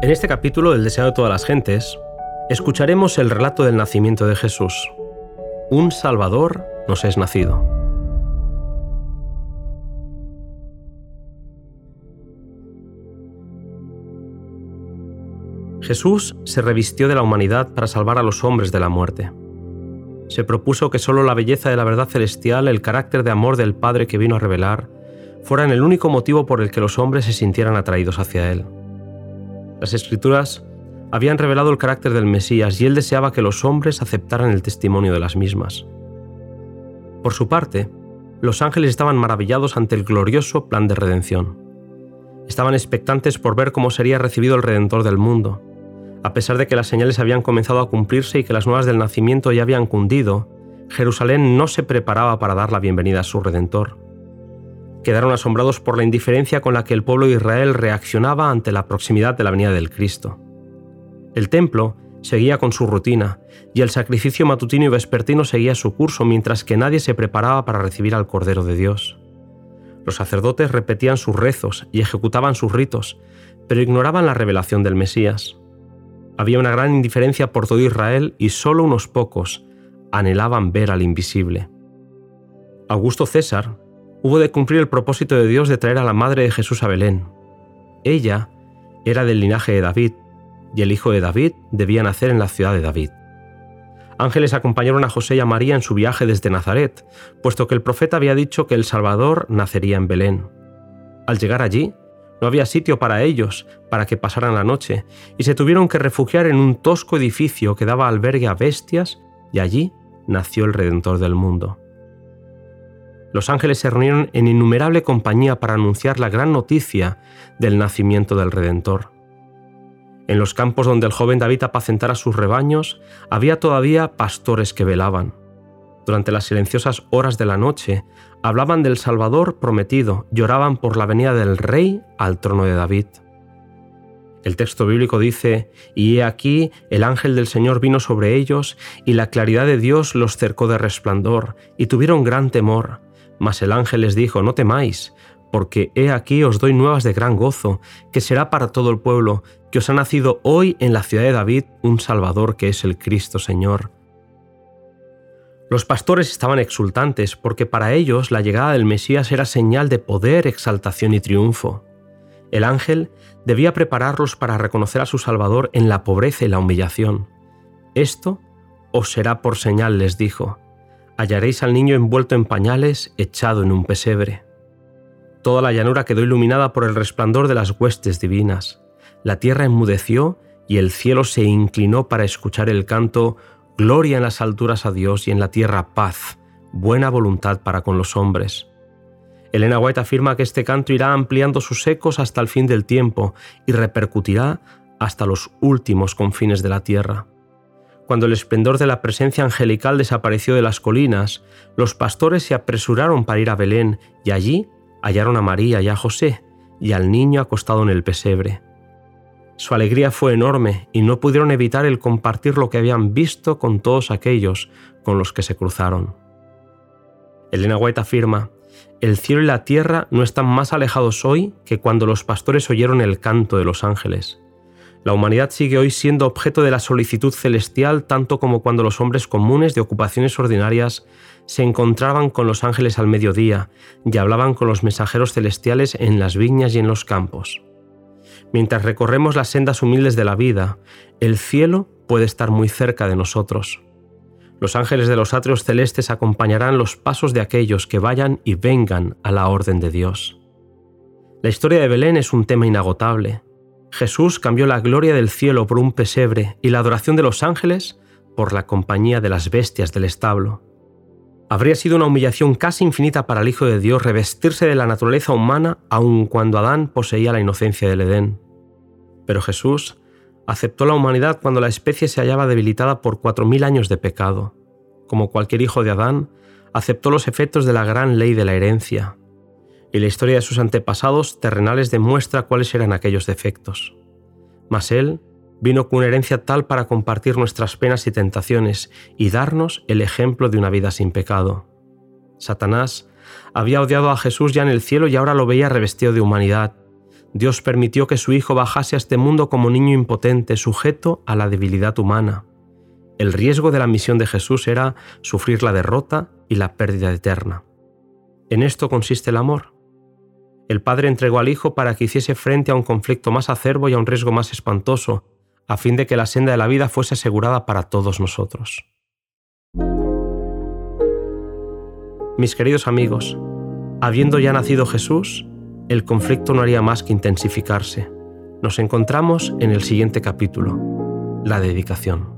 En este capítulo del Deseo de todas las gentes, escucharemos el relato del nacimiento de Jesús. Un Salvador nos es nacido. Jesús se revistió de la humanidad para salvar a los hombres de la muerte. Se propuso que solo la belleza de la verdad celestial, el carácter de amor del Padre que vino a revelar, fueran el único motivo por el que los hombres se sintieran atraídos hacia Él. Las escrituras habían revelado el carácter del Mesías y él deseaba que los hombres aceptaran el testimonio de las mismas. Por su parte, los ángeles estaban maravillados ante el glorioso plan de redención. Estaban expectantes por ver cómo sería recibido el Redentor del mundo. A pesar de que las señales habían comenzado a cumplirse y que las nuevas del nacimiento ya habían cundido, Jerusalén no se preparaba para dar la bienvenida a su Redentor quedaron asombrados por la indiferencia con la que el pueblo de Israel reaccionaba ante la proximidad de la venida del Cristo. El templo seguía con su rutina y el sacrificio matutino y vespertino seguía su curso mientras que nadie se preparaba para recibir al Cordero de Dios. Los sacerdotes repetían sus rezos y ejecutaban sus ritos, pero ignoraban la revelación del Mesías. Había una gran indiferencia por todo Israel y solo unos pocos anhelaban ver al invisible. Augusto César, hubo de cumplir el propósito de Dios de traer a la madre de Jesús a Belén. Ella era del linaje de David, y el hijo de David debía nacer en la ciudad de David. Ángeles acompañaron a José y a María en su viaje desde Nazaret, puesto que el profeta había dicho que el Salvador nacería en Belén. Al llegar allí, no había sitio para ellos, para que pasaran la noche, y se tuvieron que refugiar en un tosco edificio que daba albergue a bestias, y allí nació el Redentor del mundo los ángeles se reunieron en innumerable compañía para anunciar la gran noticia del nacimiento del Redentor. En los campos donde el joven David apacentara sus rebaños, había todavía pastores que velaban. Durante las silenciosas horas de la noche, hablaban del Salvador prometido, lloraban por la venida del Rey al trono de David. El texto bíblico dice, y he aquí el ángel del Señor vino sobre ellos, y la claridad de Dios los cercó de resplandor, y tuvieron gran temor. Mas el ángel les dijo, no temáis, porque he aquí os doy nuevas de gran gozo, que será para todo el pueblo, que os ha nacido hoy en la ciudad de David un Salvador que es el Cristo Señor. Los pastores estaban exultantes porque para ellos la llegada del Mesías era señal de poder, exaltación y triunfo. El ángel debía prepararlos para reconocer a su Salvador en la pobreza y la humillación. Esto os será por señal, les dijo hallaréis al niño envuelto en pañales, echado en un pesebre. Toda la llanura quedó iluminada por el resplandor de las huestes divinas. La tierra enmudeció y el cielo se inclinó para escuchar el canto Gloria en las alturas a Dios y en la tierra paz, buena voluntad para con los hombres. Elena White afirma que este canto irá ampliando sus ecos hasta el fin del tiempo y repercutirá hasta los últimos confines de la tierra. Cuando el esplendor de la presencia angelical desapareció de las colinas, los pastores se apresuraron para ir a Belén y allí hallaron a María y a José y al niño acostado en el pesebre. Su alegría fue enorme y no pudieron evitar el compartir lo que habían visto con todos aquellos con los que se cruzaron. Elena White afirma, el cielo y la tierra no están más alejados hoy que cuando los pastores oyeron el canto de los ángeles. La humanidad sigue hoy siendo objeto de la solicitud celestial tanto como cuando los hombres comunes de ocupaciones ordinarias se encontraban con los ángeles al mediodía y hablaban con los mensajeros celestiales en las viñas y en los campos. Mientras recorremos las sendas humildes de la vida, el cielo puede estar muy cerca de nosotros. Los ángeles de los atrios celestes acompañarán los pasos de aquellos que vayan y vengan a la orden de Dios. La historia de Belén es un tema inagotable. Jesús cambió la gloria del cielo por un pesebre y la adoración de los ángeles por la compañía de las bestias del establo. Habría sido una humillación casi infinita para el Hijo de Dios revestirse de la naturaleza humana aun cuando Adán poseía la inocencia del Edén. Pero Jesús aceptó la humanidad cuando la especie se hallaba debilitada por cuatro mil años de pecado. Como cualquier hijo de Adán, aceptó los efectos de la gran ley de la herencia, y la historia de sus antepasados terrenales demuestra cuáles eran aquellos defectos. Mas Él vino con una herencia tal para compartir nuestras penas y tentaciones y darnos el ejemplo de una vida sin pecado. Satanás había odiado a Jesús ya en el cielo y ahora lo veía revestido de humanidad. Dios permitió que su Hijo bajase a este mundo como niño impotente, sujeto a la debilidad humana. El riesgo de la misión de Jesús era sufrir la derrota y la pérdida eterna. En esto consiste el amor. El Padre entregó al Hijo para que hiciese frente a un conflicto más acerbo y a un riesgo más espantoso, a fin de que la senda de la vida fuese asegurada para todos nosotros. Mis queridos amigos, habiendo ya nacido Jesús, el conflicto no haría más que intensificarse. Nos encontramos en el siguiente capítulo, la dedicación.